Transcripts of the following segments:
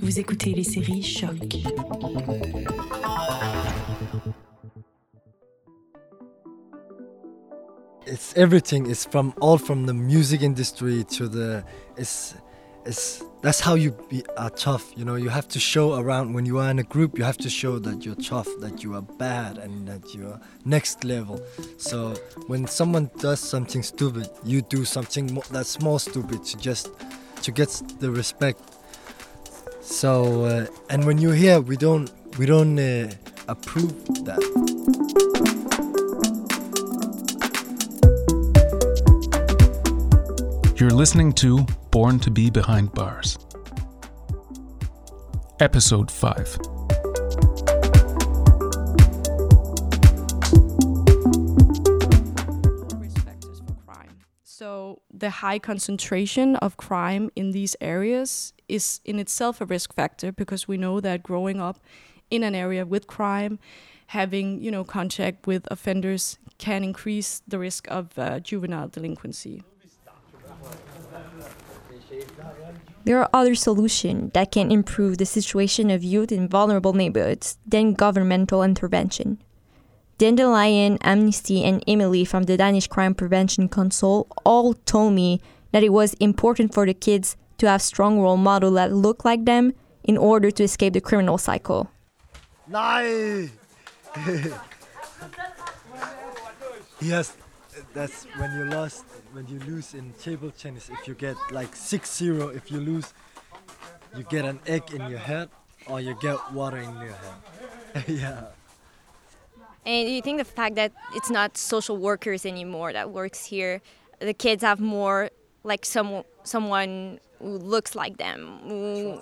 Vous écoutez les séries Choq. It's everything. It's from all from the music industry to the. It's it's that's how you be are tough. You know, you have to show around when you are in a group. You have to show that you're tough, that you are bad, and that you're next level. So when someone does something stupid, you do something that's more stupid to just to get the respect. So uh, and when you're here, we don't we don't uh, approve that. You're listening to Born to Be Behind Bars. Episode 5. So the high concentration of crime in these areas is in itself a risk factor because we know that growing up in an area with crime, having you know contact with offenders can increase the risk of uh, juvenile delinquency. There are other solutions that can improve the situation of youth in vulnerable neighborhoods than governmental intervention. Dandelion, Amnesty, and Emily from the Danish Crime Prevention Council all told me that it was important for the kids to have strong role models that look like them in order to escape the criminal cycle. Nej! yes, that's when you lost, when you lose in table tennis. If you get like 6-0, if you lose, you get an egg in your head or you get water in your head. yeah. And you think the fact that it's not social workers anymore that works here, the kids have more like some someone who looks like them? Who...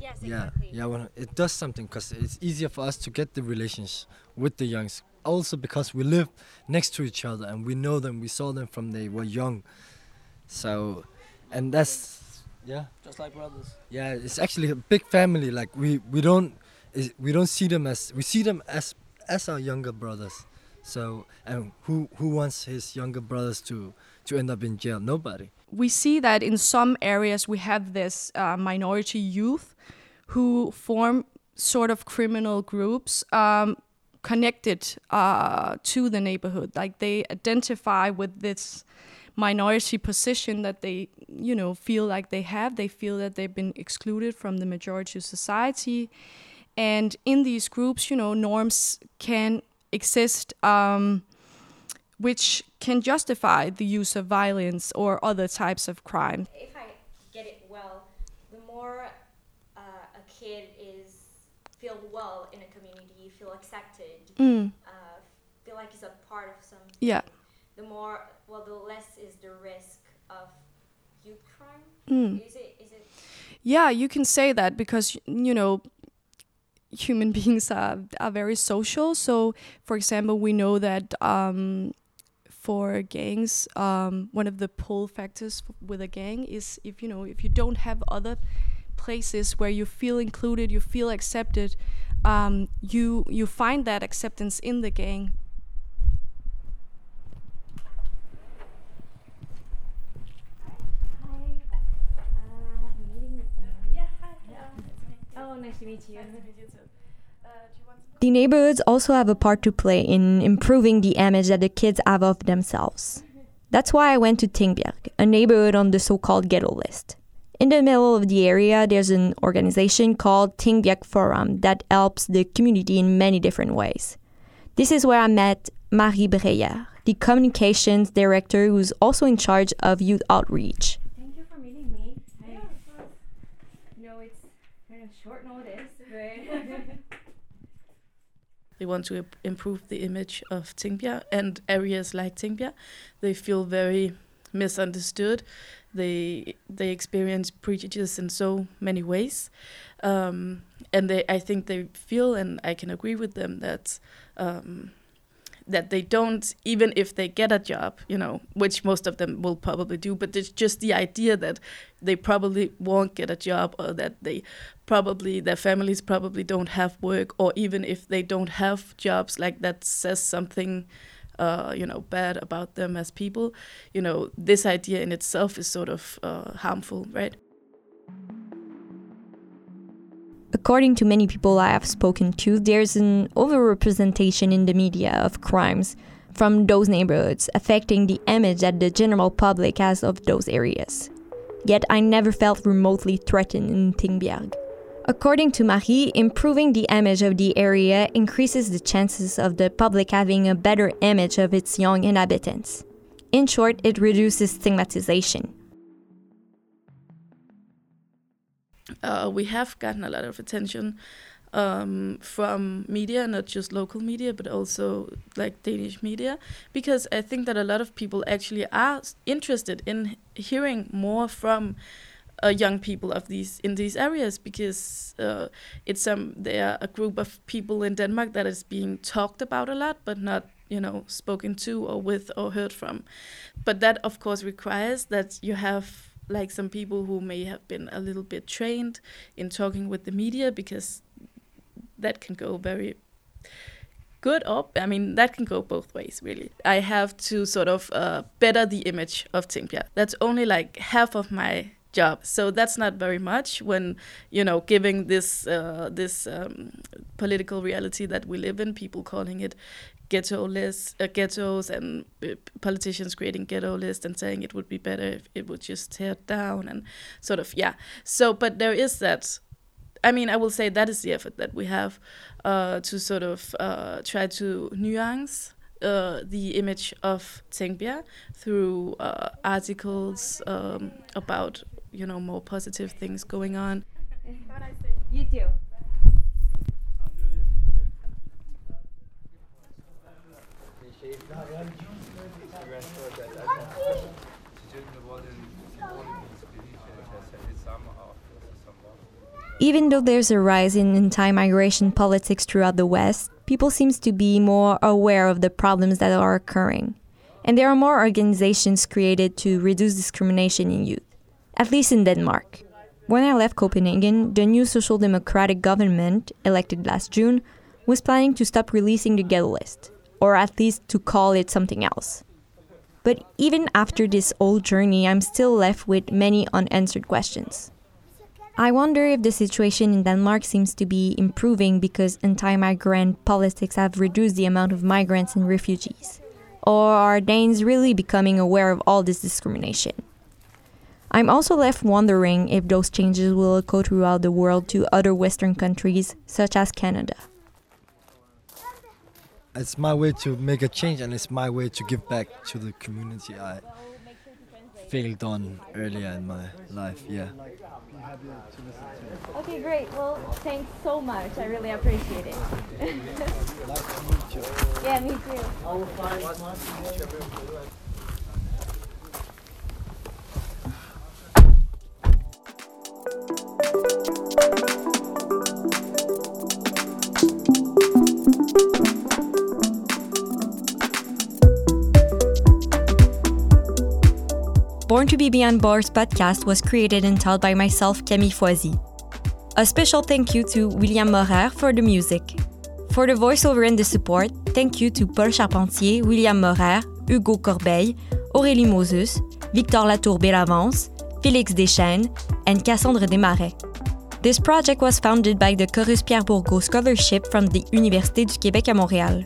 Yes, Yeah, yeah. Well, it does something because it's easier for us to get the relations with the youngs. Also because we live next to each other and we know them. We saw them from they were young. So, and that's yeah, Just like brothers. yeah. It's actually a big family. Like we we don't we don't see them as we see them as as our younger brothers. So and who who wants his younger brothers to to end up in jail? Nobody. we see that in some areas we have this uh, minority youth who form sort of criminal groups um, connected uh, to the neighborhood. Like they identify with this minority position that they, you know, feel like they have. They feel that they've been excluded from the majority of society. And in these groups, you know, norms can exist. Um, which can justify the use of violence or other types of crime. If I get it well, the more uh, a kid is feel well in a community, feel accepted, Mm, uh, feel like he's a part of something. yeah. The more, well, the less is the risk of youth crime. Mm. Is it? Is it? Yeah, you can say that because you know human beings are are very social. So, for example, we know that um, for gangs, um, one of the pull factors with a gang is if you know if you don't have other places where you feel included, you feel accepted, um, you you find that acceptance in the gang. Nice to meet you. The neighborhoods also have a part to play in improving the image that the kids have of themselves. That's why I went to Tingbjerg, a neighborhood on the so called ghetto list. In the middle of the area, there's an organization called Tingbjerg Forum that helps the community in many different ways. This is where I met Marie Breyer, the communications director who's also in charge of youth outreach. Thank you for meeting me. I know it's kind of short notice, but They want to improve the image of Tingbjerg and areas like Tingbjerg. They feel very misunderstood. They they experience prejudice in so many ways, um, and they I think they feel and I can agree with them that. Um, that they don't even if they get a job you know which most of them will probably do but it's just the idea that they probably won't get a job or that they probably their families probably don't have work or even if they don't have jobs like that says something uh, you know bad about them as people. You know this idea in itself is sort of uh, harmful right According to many people I have spoken to, there's an overrepresentation in the media of crimes from those neighborhoods, affecting the image that the general public has of those areas. Yet I never felt remotely threatened in Tingbjerg. According to Marie, improving the image of the area increases the chances of the public having a better image of its young inhabitants. In short, it reduces stigmatization. Uh, we have gotten a lot of attention um, from media, not just local media, but also like Danish media, because I think that a lot of people actually are interested in hearing more from uh, young people of these in these areas because uh, it's um they are a group of people in Denmark that is being talked about a lot, but not you know spoken to or with or heard from. But that of course requires that you have like some people who may have been a little bit trained in talking with the media because that can go very good up. I mean, that can go both ways, really. I have to sort of uh, better the image of Tingbjerg. That's only like half of my job, so that's not very much when you know giving this uh, this um, political reality that we live in. People calling it ghetto uh, ghettos, and uh, politicians creating ghetto lists and saying it would be better if it would just tear down and sort of yeah. So, but there is that I mean, I will say that is the effort that we have uh, to sort of uh, try to nuance uh, the image of Tingbjerg through uh, articles um, about, you know, more positive things going on. You too. Even though there's a rise in anti-migration politics throughout the West, people seems to be more aware of the problems that are occurring. And there are more organizations created to reduce discrimination in youth, at least in Denmark. When I left Copenhagen, the new Social Democratic government, elected last June, was planning to stop releasing the ghetto list, or at least to call it something else. But even after this whole journey, I'm still left with many unanswered questions. I wonder if the situation in Denmark seems to be improving because anti migrant politics have reduced the amount of migrants and refugees. Or are Danes really becoming aware of all this discrimination? I'm also left wondering if those changes will echo throughout the world to other Western countries, such as Canada. It's my way to make a change, and it's my way to give back to the community I failed on earlier in my life. Yeah. Okay, great. Well, thanks so much. I really appreciate it. yeah, me too. Born to Be Behind Bars podcast was created and told by myself, Camille Foisy. A special thank you to William Morer for the music. For the voiceover and the support, thank you to Paul Charpentier, William Morer, Hugo Corbeil, Aurélie Moses, Victor Latour Bellavance, Félix Deschênes, and Cassandre Desmarais. This project was founded by the Corus Pierre Bourgault Scholarship from the Université du Québec à Montréal.